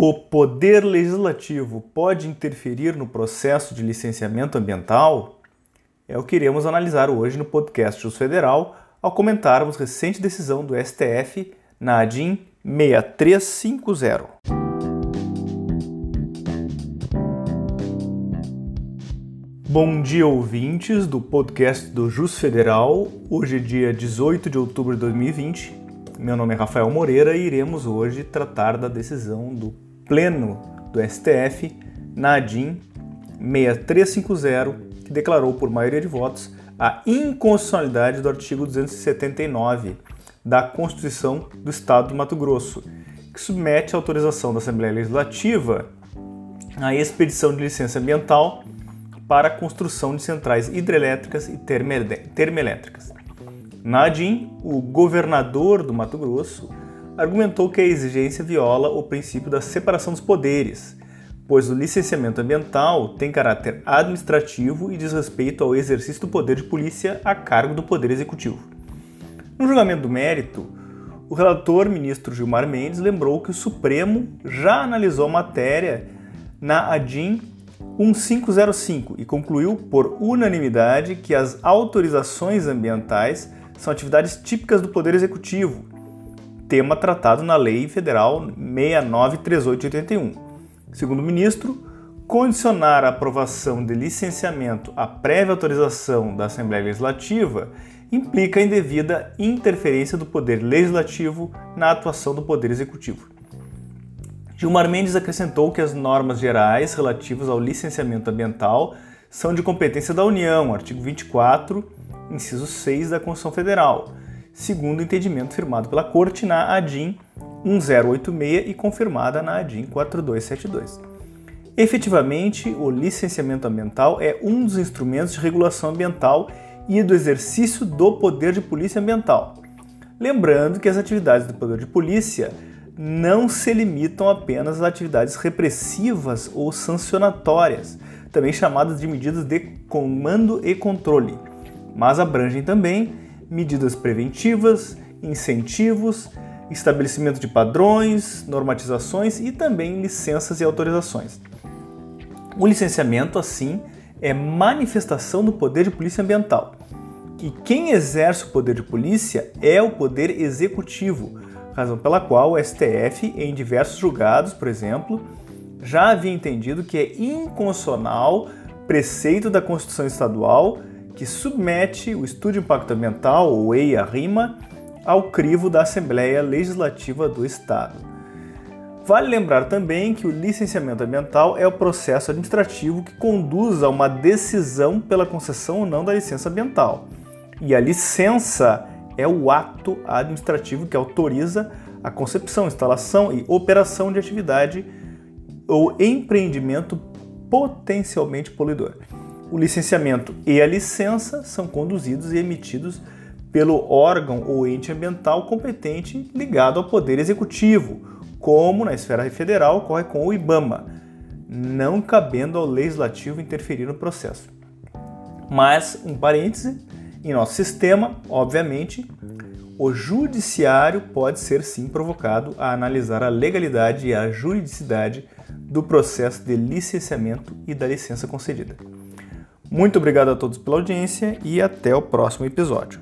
O poder legislativo pode interferir no processo de licenciamento ambiental? É o que iremos analisar hoje no podcast Jus Federal ao comentarmos recente decisão do STF na ADIM 6350. Bom dia, ouvintes do podcast do Jus Federal. Hoje é dia 18 de outubro de 2020. Meu nome é Rafael Moreira e iremos hoje tratar da decisão do Pleno do STF, Nadim 6350, que declarou por maioria de votos a inconstitucionalidade do artigo 279 da Constituição do Estado do Mato Grosso, que submete a autorização da Assembleia Legislativa à expedição de licença ambiental para a construção de centrais hidrelétricas e termoelétricas. Nadim, o governador do Mato Grosso, argumentou que a exigência viola o princípio da separação dos poderes, pois o licenciamento ambiental tem caráter administrativo e diz respeito ao exercício do poder de polícia a cargo do Poder Executivo. No julgamento do mérito, o relator ministro Gilmar Mendes lembrou que o Supremo já analisou a matéria na ADIM 1505 e concluiu por unanimidade que as autorizações ambientais são atividades típicas do Poder Executivo tema tratado na Lei Federal 693881. Segundo o ministro, condicionar a aprovação de licenciamento à prévia autorização da Assembleia Legislativa implica indevida interferência do Poder Legislativo na atuação do Poder Executivo. Gilmar Mendes acrescentou que as normas gerais relativas ao licenciamento ambiental são de competência da União, artigo 24, inciso 6 da Constituição Federal, segundo o entendimento firmado pela Corte na ADIM 1086 e confirmada na ADIM 4272. Efetivamente, o licenciamento ambiental é um dos instrumentos de regulação ambiental e do exercício do poder de polícia ambiental. Lembrando que as atividades do poder de polícia não se limitam apenas às atividades repressivas ou sancionatórias, também chamadas de medidas de comando e controle, mas abrangem também medidas preventivas, incentivos, estabelecimento de padrões, normatizações e também licenças e autorizações. O licenciamento, assim, é manifestação do poder de polícia ambiental. E quem exerce o poder de polícia é o poder executivo, razão pela qual o STF, em diversos julgados, por exemplo, já havia entendido que é inconstitucional preceito da Constituição Estadual que submete o Estudo de Impacto Ambiental, ou EIA-RIMA, ao crivo da Assembleia Legislativa do Estado. Vale lembrar também que o licenciamento ambiental é o processo administrativo que conduz a uma decisão pela concessão ou não da licença ambiental. E a licença é o ato administrativo que autoriza a concepção, instalação e operação de atividade ou empreendimento potencialmente poluidor o licenciamento e a licença são conduzidos e emitidos pelo órgão ou ente ambiental competente ligado ao Poder Executivo, como na esfera federal ocorre com o IBAMA, não cabendo ao legislativo interferir no processo. Mas, um parêntese, em nosso sistema, obviamente, o judiciário pode ser sim provocado a analisar a legalidade e a juridicidade do processo de licenciamento e da licença concedida. Muito obrigado a todos pela audiência e até o próximo episódio.